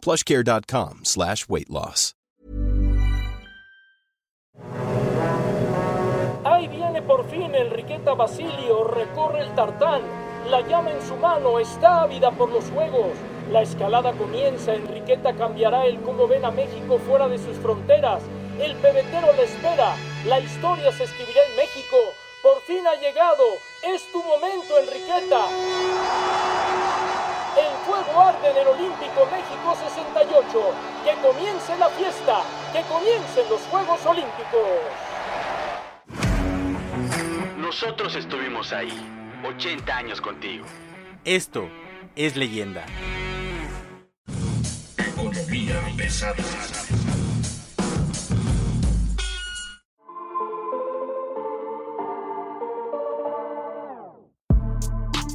plushcare.com slash weight loss. Ahí viene por fin Enriqueta Basilio, recorre el tartán, la llama en su mano, está ávida por los juegos. La escalada comienza, Enriqueta cambiará el cómo ven a México fuera de sus fronteras. El pebetero le espera, la historia se escribirá en México. Por fin ha llegado, es tu momento, Enriqueta. El fuego arde en el Olímpico México 68. Que comience la fiesta, que comiencen los Juegos Olímpicos. Nosotros estuvimos ahí, 80 años contigo. Esto es leyenda. Economía pesada.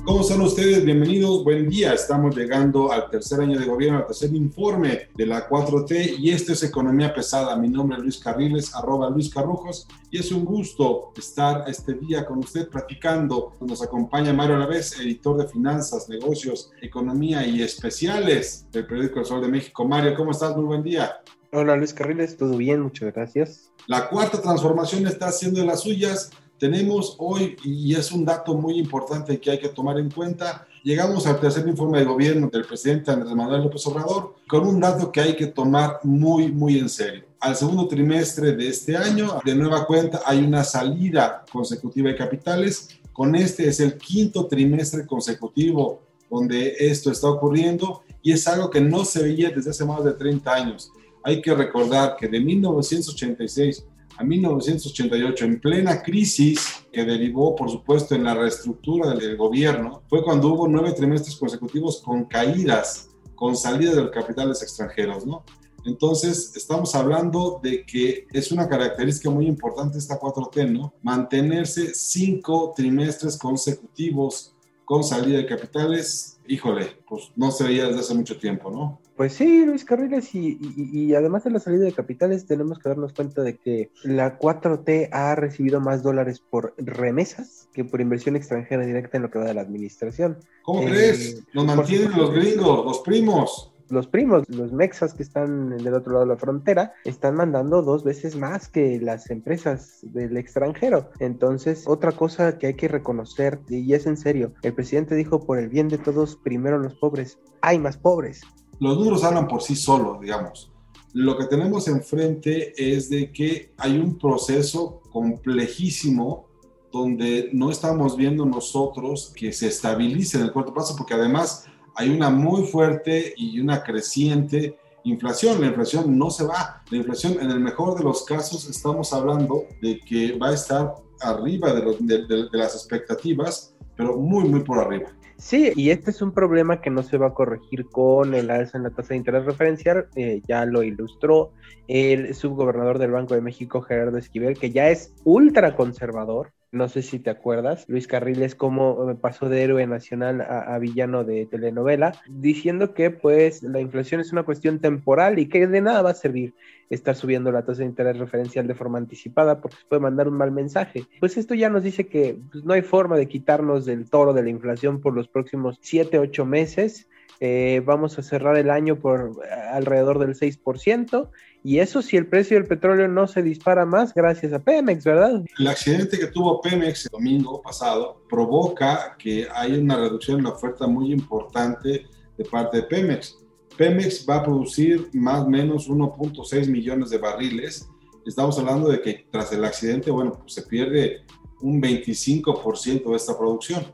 ¿Cómo están ustedes? Bienvenidos, buen día. Estamos llegando al tercer año de gobierno, al tercer informe de la 4T y esto es Economía Pesada. Mi nombre es Luis Carriles, arroba Luis Carrujos y es un gusto estar este día con usted platicando. Nos acompaña Mario Alavés, editor de finanzas, negocios, economía y especiales del periódico El Sol de México. Mario, ¿cómo estás? Muy buen día. Hola Luis Carriles, todo bien, muchas gracias. La cuarta transformación está haciendo de las suyas tenemos hoy, y es un dato muy importante que hay que tomar en cuenta, llegamos al tercer informe de gobierno del presidente Andrés Manuel López Obrador con un dato que hay que tomar muy, muy en serio. Al segundo trimestre de este año, de nueva cuenta, hay una salida consecutiva de capitales. Con este es el quinto trimestre consecutivo donde esto está ocurriendo y es algo que no se veía desde hace más de 30 años. Hay que recordar que de 1986 a 1988, en plena crisis que derivó, por supuesto, en la reestructura del gobierno, fue cuando hubo nueve trimestres consecutivos con caídas, con salida de los capitales extranjeros, ¿no? Entonces, estamos hablando de que es una característica muy importante esta 4T, ¿no? Mantenerse cinco trimestres consecutivos con salida de capitales, híjole, pues no se veía desde hace mucho tiempo, ¿no? Pues sí, Luis Carriles, y, y, y, además de la salida de capitales, tenemos que darnos cuenta de que la 4T ha recibido más dólares por remesas que por inversión extranjera directa en lo que va de la administración. ¿Cómo eh, crees? Nos mantienen los gringos, los primos los primos, los mexas que están del otro lado de la frontera, están mandando dos veces más que las empresas del extranjero. Entonces, otra cosa que hay que reconocer, y es en serio, el presidente dijo, por el bien de todos, primero los pobres. Hay más pobres. Los números hablan por sí solos, digamos. Lo que tenemos enfrente es de que hay un proceso complejísimo donde no estamos viendo nosotros que se estabilice en el corto plazo, porque además hay una muy fuerte y una creciente inflación. La inflación no se va. La inflación, en el mejor de los casos, estamos hablando de que va a estar arriba de, las expectativas, pero muy, muy por arriba. Sí, y este es un problema que no se va a corregir con el alza en la tasa de interés referencial, eh, ya lo ilustró el subgobernador del Banco de México, Gerardo Esquivel, que ya es ultra conservador, no sé si te acuerdas, Luis Carriles, cómo eh, pasó de héroe nacional a, villano de telenovela, diciendo que pues la inflación es una cuestión temporal y que de nada va a servir estar subiendo la tasa de interés referencial de forma anticipada porque se puede mandar un mal mensaje. Pues esto ya nos dice que pues, no hay forma de quitarnos del toro de la inflación por los próximos 7, 8 meses. Eh, vamos a cerrar el año por alrededor del 6%, y eso si el precio del petróleo no se dispara más gracias a Pemex, ¿verdad? El accidente que tuvo Pemex el domingo pasado provoca que haya una reducción en la oferta muy importante de parte de Pemex. Pemex va a producir más o menos 1.6 millones de barriles. Estamos hablando de que tras el accidente, bueno, pues se pierde un 25% de esta producción,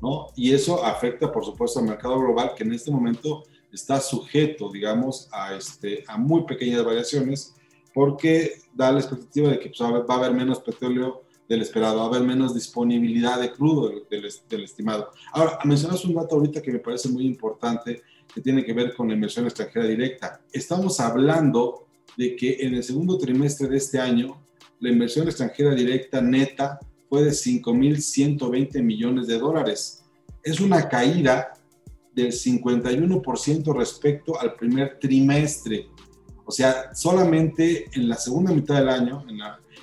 ¿no? Y eso afecta, por supuesto, al mercado global, que en este momento está sujeto, digamos, a, este, muy pequeñas variaciones, porque da la expectativa de que pues, va a haber menos petróleo del esperado, va a haber menos disponibilidad de crudo del, del, estimado. Ahora, mencionas un dato ahorita que me parece muy importante, que tiene que ver con la inversión extranjera directa. Estamos hablando de que en el segundo trimestre de este año la inversión extranjera directa neta fue de 5.120 millones de dólares. Es una caída del 51% respecto al primer trimestre. O sea, solamente en la segunda mitad del año, en,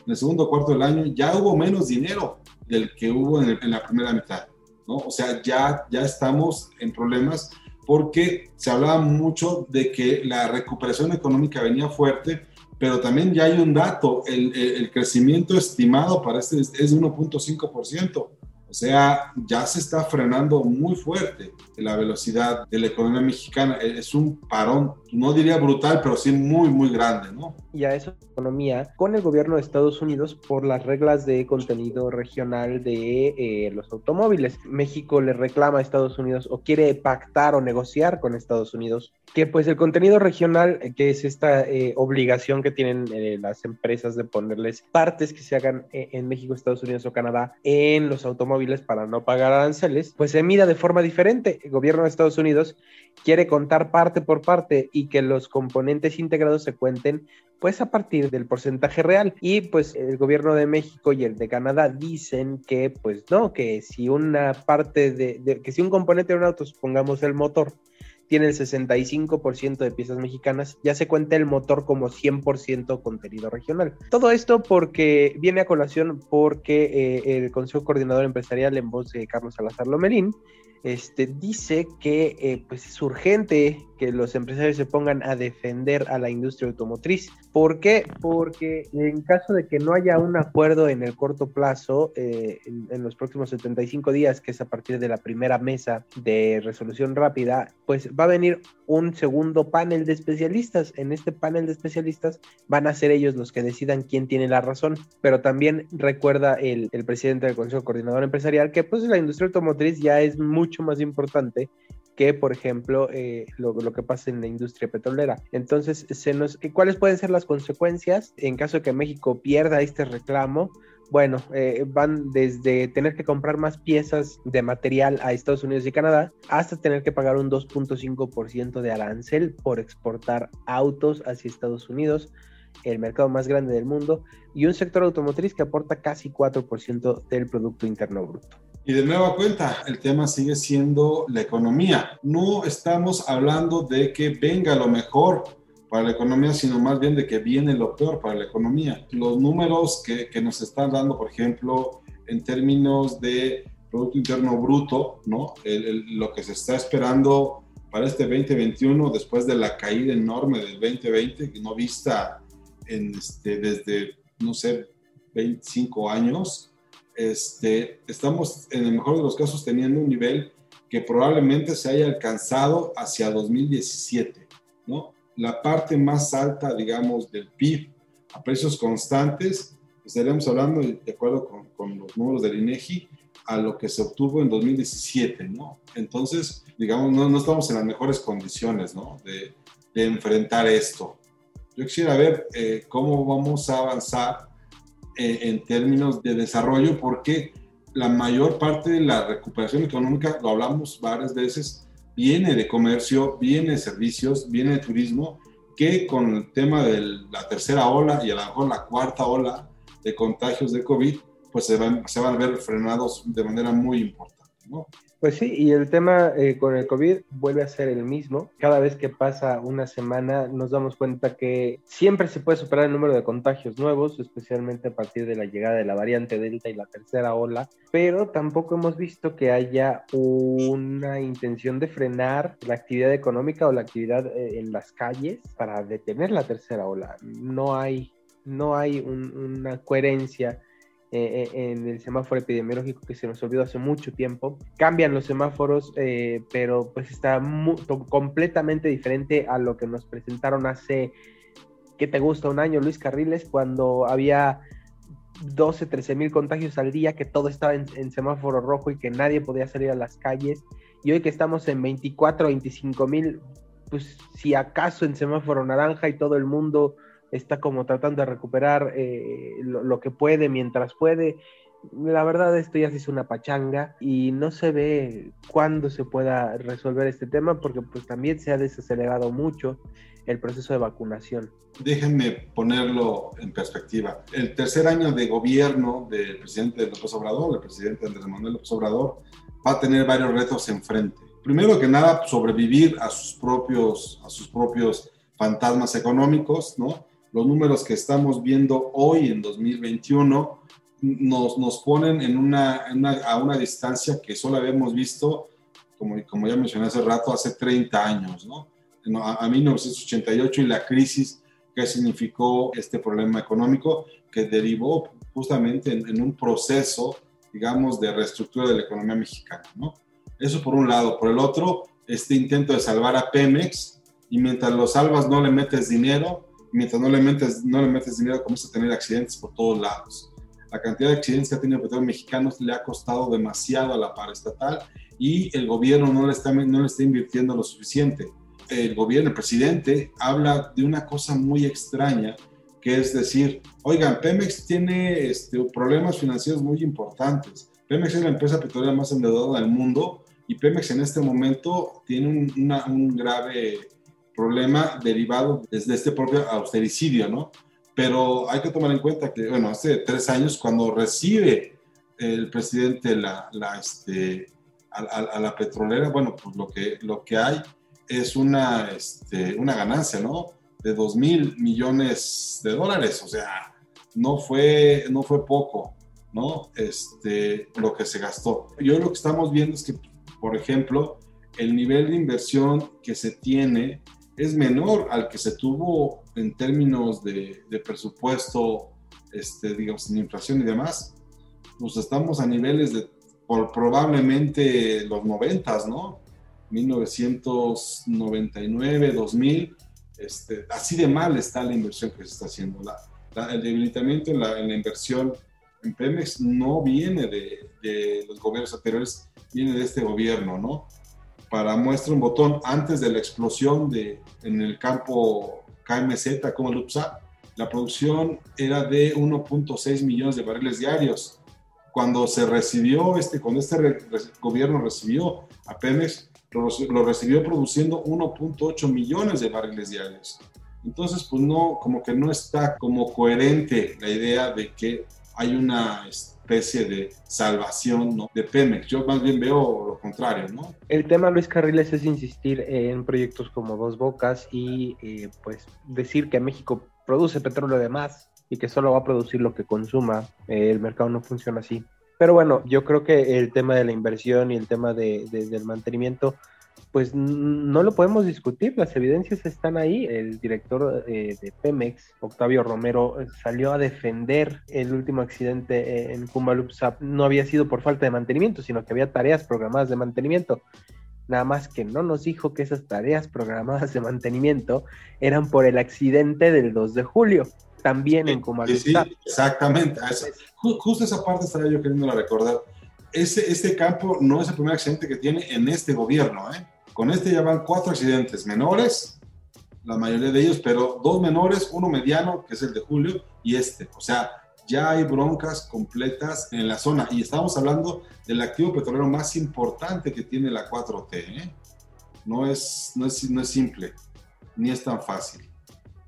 el segundo cuarto del año, ya hubo menos dinero del que hubo en, en la primera mitad. ¿no? O sea, ya, ya estamos en problemas porque se hablaba mucho de que la recuperación económica venía fuerte, pero también ya hay un dato, el, el, crecimiento estimado para este es de 1.5%. O sea, ya se está frenando muy fuerte la velocidad de la economía mexicana. Es un parón, no diría brutal, pero sí muy, muy grande, ¿no? Y a esa economía con el gobierno de Estados Unidos por las reglas de contenido regional de eh, los automóviles. México le reclama a Estados Unidos o quiere pactar o negociar con Estados Unidos que pues el contenido regional, eh, que es esta eh, obligación que tienen las empresas de ponerles partes que se hagan en México, Estados Unidos o Canadá en los automóviles para no pagar aranceles, pues se mida de forma diferente. El gobierno de Estados Unidos quiere contar parte por parte y que los componentes integrados se cuenten pues a partir del porcentaje real. Y pues el gobierno de México y el de Canadá dicen que pues no, que si una parte de, que si un componente de un auto, supongamos el motor, tiene el 65% de piezas mexicanas, ya se cuenta el motor como 100% contenido regional. Todo esto porque viene a colación porque eh, el Consejo Coordinador Empresarial en voz de Carlos Salazar Lomelín este, dice que eh, pues es urgente que los empresarios se pongan a defender a la industria automotriz. ¿Por qué? Porque en caso de que no haya un acuerdo en el corto plazo, eh, en, los próximos 75 días, que es a partir de la primera mesa de resolución rápida, pues va a venir un segundo panel de especialistas. En este panel de especialistas van a ser ellos los que decidan quién tiene la razón. Pero también recuerda el, el presidente del Consejo Coordinador Empresarial que pues la industria automotriz ya es mucho más importante que, por ejemplo, eh, lo, que pasa en la industria petrolera. Entonces, se nos, ¿cuáles pueden ser las consecuencias en caso de que México pierda este reclamo? Bueno, eh, van desde tener que comprar más piezas de material a Estados Unidos y Canadá hasta tener que pagar un 2.5% de arancel por exportar autos hacia Estados Unidos, el mercado más grande del mundo, y un sector automotriz que aporta casi 4% del Producto Interno Bruto. Y de nueva cuenta, el tema sigue siendo la economía. No estamos hablando de que venga lo mejor para la economía, sino más bien de que viene lo peor para la economía. Los números que, que nos están dando, por ejemplo, en términos de Producto Interno Bruto, ¿no? lo que se está esperando para este 2021, después de la caída enorme del 2020, que no vista en este, desde, no sé, 25 años, este, estamos en el mejor de los casos teniendo un nivel que probablemente se haya alcanzado hacia 2017, ¿no? La parte más alta, digamos, del PIB a precios constantes, estaríamos hablando, de acuerdo con, con los números del INEGI, a lo que se obtuvo en 2017, ¿no? Entonces, digamos, no, no estamos en las mejores condiciones, ¿no? De, de enfrentar esto. Yo quisiera ver eh, cómo vamos a avanzar eh, en términos de desarrollo porque la mayor parte de la recuperación económica, lo hablamos varias veces, viene de comercio, viene de servicios, viene de turismo, que con el tema de la tercera ola y a lo mejor la cuarta ola de contagios de COVID, pues se van, se van a ver frenados de manera muy importante. Pues sí, y el tema eh, con el COVID vuelve a ser el mismo. Cada vez que pasa una semana nos damos cuenta que siempre se puede superar el número de contagios nuevos, especialmente a partir de la llegada de la variante Delta y la tercera ola, pero tampoco hemos visto que haya una intención de frenar la actividad económica o la actividad eh, en las calles para detener la tercera ola. No hay, no hay una coherencia eh, eh, en el semáforo epidemiológico que se nos olvidó hace mucho tiempo. Cambian los semáforos, eh, pero pues está completamente diferente a lo que nos presentaron hace, ¿qué te gusta? Un año, Luis Carriles, cuando había 12, 13 mil contagios al día, que todo estaba en, en, semáforo rojo y que nadie podía salir a las calles. Y hoy que estamos en 24, 25 mil, pues si acaso en semáforo naranja y todo el mundo está como tratando de recuperar eh, lo, que puede mientras puede. la verdad esto ya se hizo una pachanga y no se ve cuándo se pueda resolver este tema porque pues también se ha desacelerado mucho el proceso de vacunación. Déjenme ponerlo en perspectiva. El tercer año de gobierno del presidente López Obrador, el presidente Andrés Manuel López Obrador, va a tener varios retos enfrente. Primero que nada, sobrevivir a sus propios, a sus propios fantasmas económicos, ¿no? Los números que estamos viendo hoy en 2021 nos, nos ponen en una, a una distancia que solo habíamos visto, como, como ya mencioné hace rato, hace 30 años, ¿no? A, a 1988 y la crisis que significó este problema económico que derivó justamente en, en, un proceso, digamos, de reestructura de la economía mexicana, ¿no? Eso por un lado. Por el otro, este intento de salvar a Pemex y mientras lo salvas no le metes dinero, mientras no le metes, no le metes dinero comienza a tener accidentes por todos lados la cantidad de accidentes que ha tenido el petróleo mexicano le ha costado demasiado a la estatal y el gobierno no le está, no le está invirtiendo lo suficiente. El gobierno, el presidente, habla de una cosa muy extraña, que es decir, oigan, Pemex tiene este, problemas financieros muy importantes. Pemex es la empresa petrolera más endeudada del mundo y Pemex en este momento tiene un, un grave problema derivado desde este propio austericidio, ¿no? pero hay que tomar en cuenta que, bueno, hace tres años cuando recibe el presidente la, la este, a, la petrolera, bueno, pues lo que, lo que hay es una, este, una ganancia, ¿no? De 2 mil millones de dólares, o sea, no fue, no fue poco, ¿no? Este, lo que se gastó. Yo lo que estamos viendo es que, por ejemplo, el nivel de inversión que se tiene es menor al que se tuvo en términos de, presupuesto, este, digamos, sin inflación y demás, pues estamos a niveles de probablemente los noventas, ¿no? 1999, 2000, este, así de mal está la inversión que se está haciendo. La, el debilitamiento en la, inversión en Pemex no viene de, de, los gobiernos anteriores, viene de este gobierno, ¿no? Para muestra un botón, antes de la explosión de, en el campo KMZ como el UPSA, la producción era de 1.6 millones de barriles diarios. Cuando se recibió, este, cuando este gobierno recibió a Pemex, lo, lo recibió produciendo 1.8 millones de barriles diarios. Entonces, pues no, como que no está como coherente la idea de que hay una especie de salvación ¿no? de Pemex. Yo más bien veo lo contrario, ¿no? El tema, Luis Carriles, es insistir en proyectos como Dos Bocas y eh, pues decir que México produce petróleo de más y que solo va a producir lo que consuma. Eh, el mercado no funciona así. Pero bueno, yo creo que el tema de la inversión y el tema de, del mantenimiento pues no lo podemos discutir, las evidencias están ahí. El director eh, de Pemex, Octavio Romero, salió a defender el último accidente eh, en Kumbalupsap. No había sido por falta de mantenimiento, sino que había tareas programadas de mantenimiento. Nada más que no nos dijo que esas tareas programadas de mantenimiento eran por el accidente del 2 de julio, también en Kumbalupsap. Sí, exactamente. justo esa parte estaba yo queriendo recordar. Ese, este campo no es el primer accidente que tiene en este gobierno, ¿eh? Con este ya van cuatro accidentes menores, la mayoría de ellos, pero dos menores, uno mediano, que es el de Julio, y este. O sea, ya hay broncas completas en la zona. Y estamos hablando del activo petrolero más importante que tiene la 4T. ¿eh? No, es, no, es, no es simple, ni es tan fácil.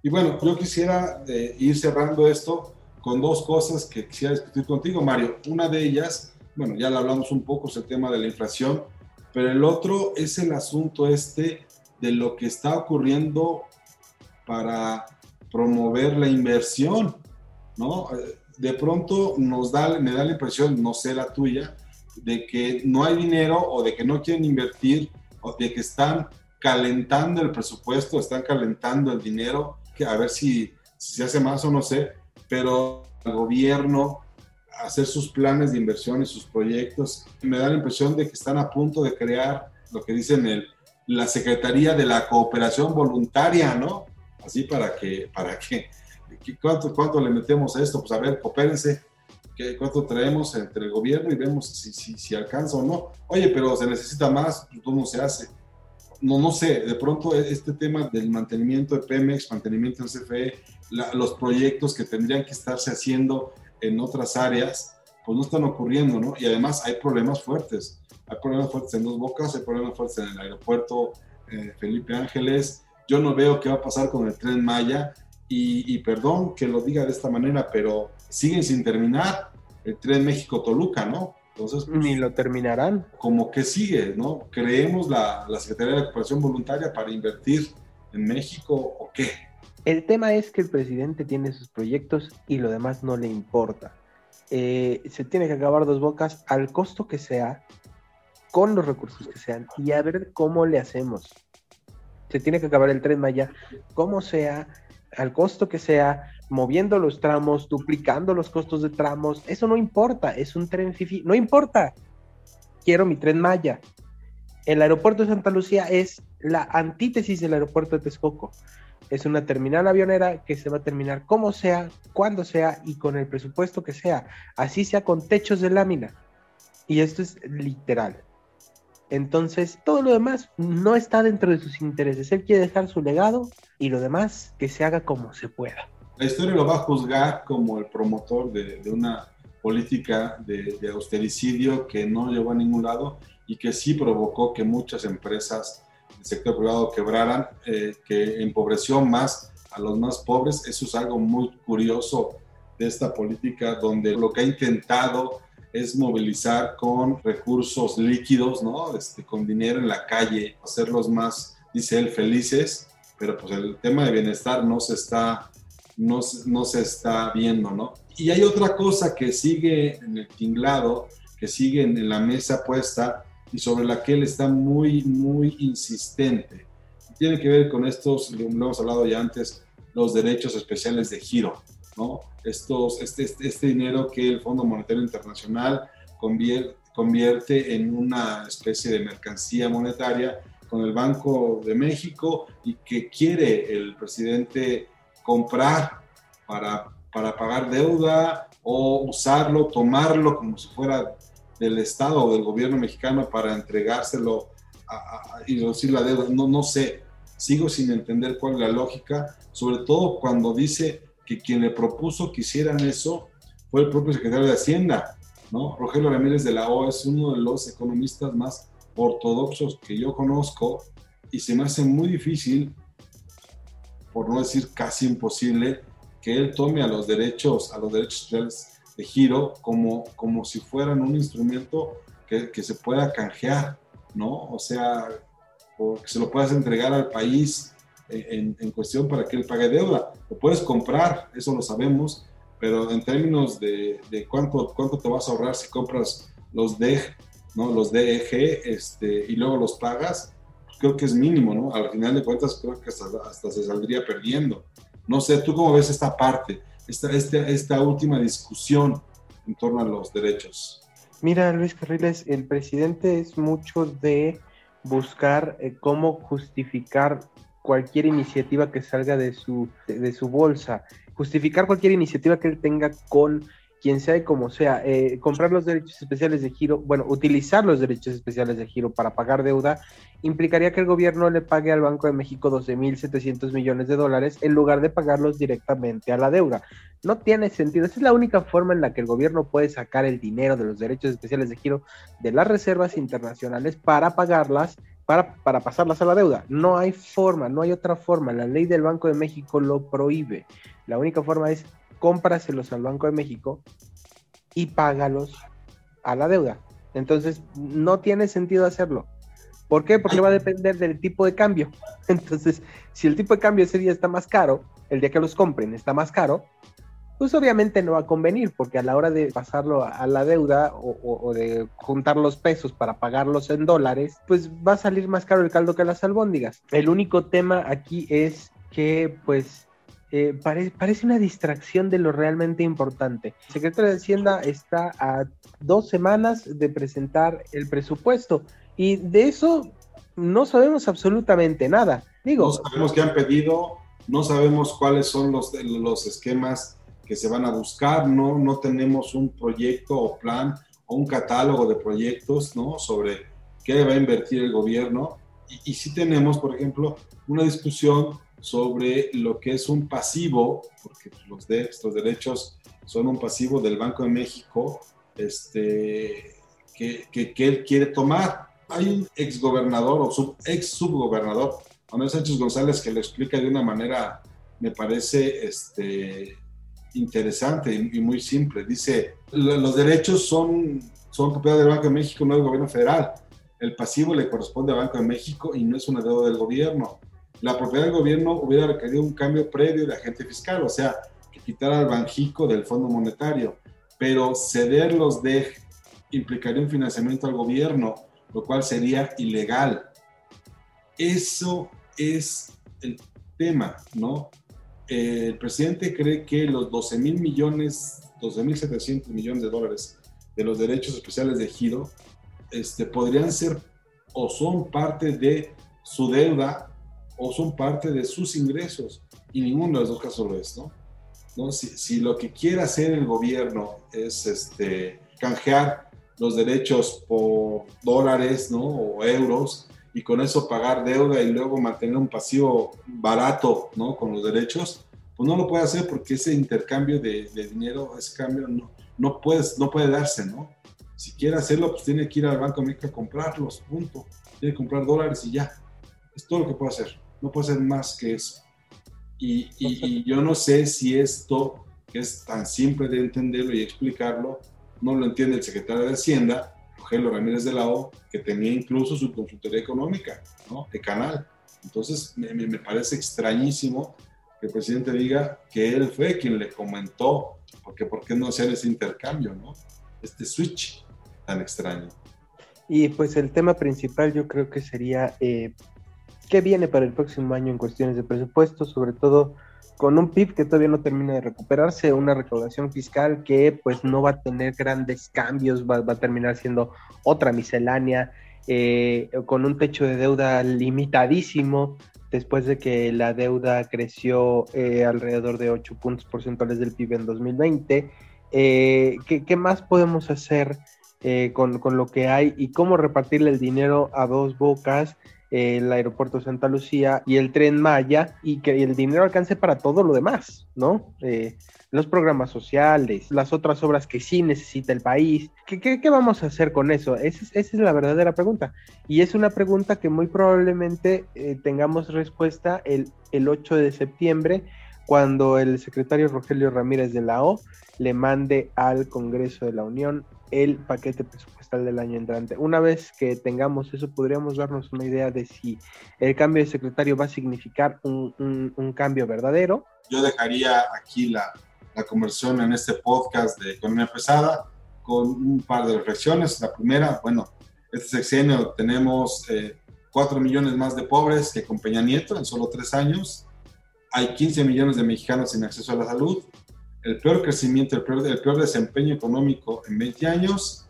Y bueno, yo quisiera eh, ir cerrando esto con dos cosas que quisiera discutir contigo, Mario. Una de ellas, bueno, ya lo hablamos un poco, es el tema de la inflación pero el otro es el asunto este de lo que está ocurriendo para promover la inversión, ¿no? De pronto nos da, me da la impresión, no sé la tuya, de que no hay dinero o de que no quieren invertir o de que están calentando el presupuesto, están calentando el dinero, que a ver si, si se hace más o no sé, pero el gobierno hacer sus planes de inversión y sus proyectos. Me da la impresión de que están a punto de crear lo que dicen el, la Secretaría de la Cooperación Voluntaria, ¿no? Así para que, para que, ¿cuánto, cuánto le metemos a esto? Pues a ver, coopérense, ¿cuánto traemos entre el gobierno y vemos si, si, si alcanza o no? Oye, pero se necesita más, pues ¿cómo se hace? No, no sé, de pronto este tema del mantenimiento de Pemex, mantenimiento del CFE, los proyectos que tendrían que estarse haciendo en otras áreas, pues no están ocurriendo, ¿no? Y además hay problemas fuertes. Hay problemas fuertes en Dos Bocas, hay problemas fuertes en el aeropuerto eh, Felipe Ángeles. Yo no veo qué va a pasar con el tren Maya. Y, y, perdón que lo diga de esta manera, pero siguen sin terminar el tren México-Toluca, ¿no? Entonces, pues, ni lo terminarán. Como que sigue, ¿no? ¿Creemos la, la Secretaría de la Cooperación Voluntaria para invertir en México o qué? El tema es que el presidente tiene sus proyectos y lo demás no le importa. Eh, se tiene que acabar dos bocas al costo que sea, con los recursos que sean, y a ver cómo le hacemos. Se tiene que acabar el tren Maya, como sea, al costo que sea, moviendo los tramos, duplicando los costos de tramos. Eso no importa, es un tren FIFI, no importa. Quiero mi tren Maya. El aeropuerto de Santa Lucía es la antítesis del aeropuerto de Texcoco. Es una terminal avionera que se va a terminar como sea, cuando sea y con el presupuesto que sea. Así sea con techos de lámina. Y esto es literal. Entonces, todo lo demás no está dentro de sus intereses. Él quiere dejar su legado y lo demás que se haga como se pueda. La historia lo va a juzgar como el promotor de, una política de, de, austericidio que no llevó a ningún lado y que sí provocó que muchas empresas sector privado quebraran, eh, que empobreció más a los más pobres. Eso es algo muy curioso de esta política, donde lo que ha intentado es movilizar con recursos líquidos, ¿no? Este, con dinero en la calle, hacerlos más, dice él, felices, pero pues el tema de bienestar no se está, no, no se está viendo, ¿no? Y hay otra cosa que sigue en el tinglado, que sigue en la mesa puesta y sobre la que él está muy, muy insistente. Tiene que ver con estos, lo hemos hablado ya antes, los derechos especiales de giro. ¿no? Estos, este, este, este dinero que el Fondo Monetario Internacional convierte, convierte en una especie de mercancía monetaria con el Banco de México y que quiere el presidente comprar para, para pagar deuda o usarlo, tomarlo como si fuera del Estado o del gobierno mexicano para entregárselo y reducir la deuda. No, no sé, sigo sin entender cuál es la lógica, sobre todo cuando dice que quien le propuso que hicieran eso fue el propio secretario de Hacienda, ¿no? Rogelio Ramírez de la O es uno de los economistas más ortodoxos que yo conozco y se me hace muy difícil, por no decir casi imposible, que él tome a los derechos, a los derechos sociales de giro como, como si fueran un instrumento que, que se pueda canjear, ¿no? O sea, que se lo puedas entregar al país en, en, cuestión para que él pague deuda. Lo puedes comprar, eso lo sabemos, pero en términos de, de cuánto, cuánto te vas a ahorrar si compras los DEG, ¿no? los DEG este, y luego los pagas, creo que es mínimo, ¿no? Al final de cuentas creo que hasta, hasta se saldría perdiendo. No sé, ¿tú cómo ves esta parte, esta, esta, esta última discusión en torno a los derechos? Mira, Luis Carriles, el presidente es mucho de buscar eh, cómo justificar cualquier iniciativa que salga de su, de, su bolsa, justificar cualquier iniciativa que él tenga con quien sea y como sea, eh, comprar los derechos especiales de giro, bueno, utilizar los derechos especiales de giro para pagar deuda, implicaría que el gobierno le pague al Banco de México 12.700 millones de dólares en lugar de pagarlos directamente a la deuda. No tiene sentido. Esa es la única forma en la que el gobierno puede sacar el dinero de los derechos especiales de giro de las reservas internacionales para pagarlas para, para, pasarlas a la deuda. No hay forma, no hay otra forma. La ley del Banco de México lo prohíbe. La única forma es cómpraselos al Banco de México y págalos a la deuda. Entonces, no tiene sentido hacerlo. ¿Por qué? Porque va a depender del tipo de cambio. Entonces, si el tipo de cambio ese día está más caro, el día que los compren está más caro, pues obviamente no va a convenir, porque a la hora de pasarlo a la deuda o, de juntar los pesos para pagarlos en dólares, pues va a salir más caro el caldo que las albóndigas. El único tema aquí es que, pues, eh, parece una distracción de lo realmente importante. El secretario de Hacienda está a dos semanas de presentar el presupuesto y de eso no sabemos absolutamente nada. Digo, no sabemos qué han pedido, no sabemos cuáles son los, los esquemas que se van a buscar, no, no tenemos un proyecto o plan o un catálogo de proyectos ¿no? sobre qué va a invertir el gobierno. Y, y sí tenemos, por ejemplo, una discusión sobre lo que es un pasivo, porque los, de, estos derechos son un pasivo del Banco de México este, que, que, que él quiere tomar. Hay un exgobernador o sub, ex subgobernador, Manuel Sánchez González, que lo explica de una manera, me parece, este, interesante y, muy simple. Dice, los derechos son, son propiedad del Banco de México, no del gobierno federal. El pasivo le corresponde al Banco de México y no es una deuda del gobierno. La propiedad del gobierno hubiera requerido un cambio previo de agente fiscal, o sea, que quitara al Banjico del Fondo Monetario, pero cederlos de implicaría un financiamiento al gobierno, lo cual sería ilegal. Eso es el tema, ¿no? el presidente cree que los 12 mil millones, 12 mil 700 millones de dólares de los derechos especiales de Giro este, podrían ser o son parte de su deuda o son parte de sus ingresos. Y ninguno de los dos casos lo es, ¿no? ¿No? Si, si, lo que quiere hacer el gobierno es este, canjear los derechos por dólares ¿no? o euros, y con eso pagar deuda y luego mantener un pasivo barato, ¿no? Con los derechos, pues no lo puede hacer porque ese intercambio de, dinero, ese cambio no, no, puedes, no puede darse, ¿no? Si quiere hacerlo, pues tiene que ir al Banco de México a comprarlos, punto. Tiene que comprar dólares y ya. Es todo lo que puede hacer. No puede hacer más que eso. Y, y yo no sé si esto, que es tan simple de entenderlo y explicarlo, no lo entiende el secretario de Hacienda, Rogelio Ramírez de la O, que tenía incluso su consultoría económica, ¿no? De canal. Entonces, me, me, parece extrañísimo que el presidente diga que él fue quien le comentó, porque ¿por qué no hacer ese intercambio, ¿no? Este switch tan extraño. Y pues el tema principal yo creo que sería eh, qué viene para el próximo año en cuestiones de presupuesto, sobre todo con un PIB que todavía no termina de recuperarse, una recaudación fiscal que pues no va a tener grandes cambios, va, a terminar siendo otra miscelánea, eh, con un techo de deuda limitadísimo, después de que la deuda creció eh, alrededor de 8 puntos porcentuales del PIB en 2020. Eh, ¿qué, más podemos hacer con, con, lo que hay y cómo repartirle el dinero a dos bocas? El aeropuerto Santa Lucía y el tren Maya y que el dinero alcance para todo lo demás, ¿no? Eh, los programas sociales, las otras obras que sí necesita el país. ¿Qué, qué, vamos a hacer con eso? Esa es, esa es, la pregunta. Y es una pregunta que muy probablemente eh, tengamos respuesta el, el 8 de septiembre cuando el secretario Rogelio Ramírez de la O le mande al Congreso de la Unión el paquete presupuestal del año entrante. Una vez que tengamos eso, podríamos darnos una idea de si el cambio de secretario va a significar un, cambio verdadero. Yo dejaría aquí la, la, conversión en este podcast de Economía Pesada con un par de reflexiones. La primera, bueno, este sexenio tenemos eh, 4 millones más de pobres que con Peña Nieto en solo tres años. Hay 15 millones de mexicanos sin acceso a la salud el peor crecimiento, el peor, el peor desempeño económico en 20 años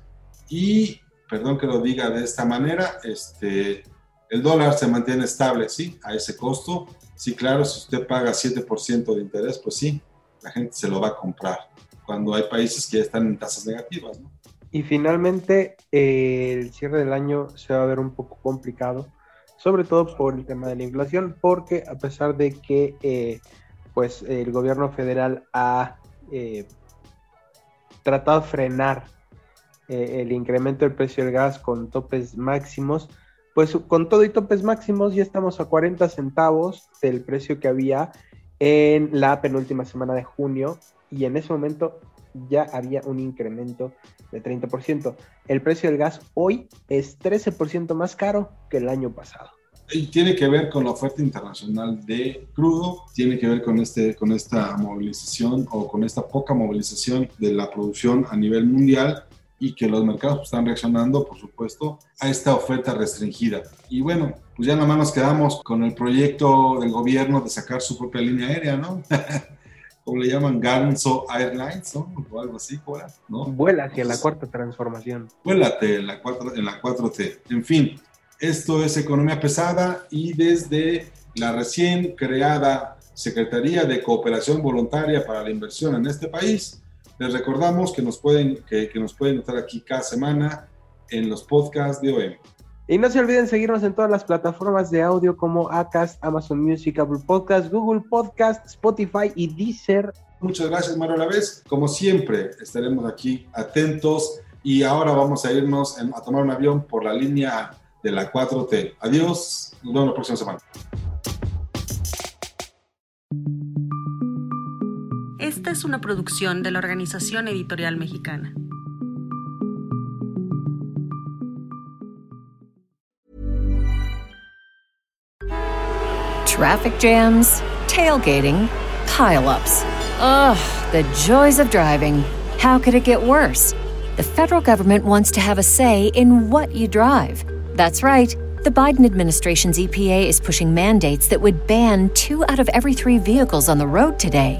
y, perdón que lo diga de esta manera, este, el dólar se mantiene estable, ¿sí? A ese costo. Sí, claro, si usted paga 7% de interés, pues sí, la gente se lo va a comprar cuando hay países que ya están en tasas negativas, ¿no? Y finalmente, eh, el cierre del año se va a ver un poco complicado, sobre todo por el tema de la inflación, porque a pesar de que eh, pues el gobierno federal ha eh, tratado de frenar eh, el incremento del precio del gas con topes máximos, pues con todo y topes máximos ya estamos a 40 centavos del precio que había en la penúltima semana de junio y en ese momento ya había un incremento de 30%. El precio del gas hoy es 13% más caro que el año pasado y tiene que ver con la oferta internacional de crudo, tiene que ver con, este, con esta movilización o con esta poca movilización de la producción a nivel mundial y que los mercados están reaccionando, por supuesto, a esta oferta restringida. Y bueno, pues ya nada más nos quedamos con el proyecto del gobierno de sacar su propia línea aérea, ¿no? como le llaman, Ganso Airlines, ¿no? O algo así, ¿no? Vuela hacia la cuarta transformación. Vuélate en la, en la 4T. En fin, esto es Economía Pesada y desde la recién creada Secretaría de Cooperación Voluntaria para la Inversión en este país, les recordamos que nos pueden, que, nos pueden estar aquí cada semana en los podcasts de OEM. Y no se olviden seguirnos en todas las plataformas de audio como Acast, Amazon Music, Apple Podcast, Google Podcast, Spotify y Deezer. Muchas gracias, Mario vez Como siempre, estaremos aquí atentos y ahora vamos a irnos a tomar un avión por la línea de la 4T. Adiós, nos vemos la próxima semana. Es una producción de la Organización Editorial Mexicana. Traffic jams, tailgating, pileups. Ugh, the joys of driving. How could it get worse? The federal government wants to have a say in what you drive. That's right. The Biden administration's EPA is pushing mandates that would ban two out of every three vehicles on the road today.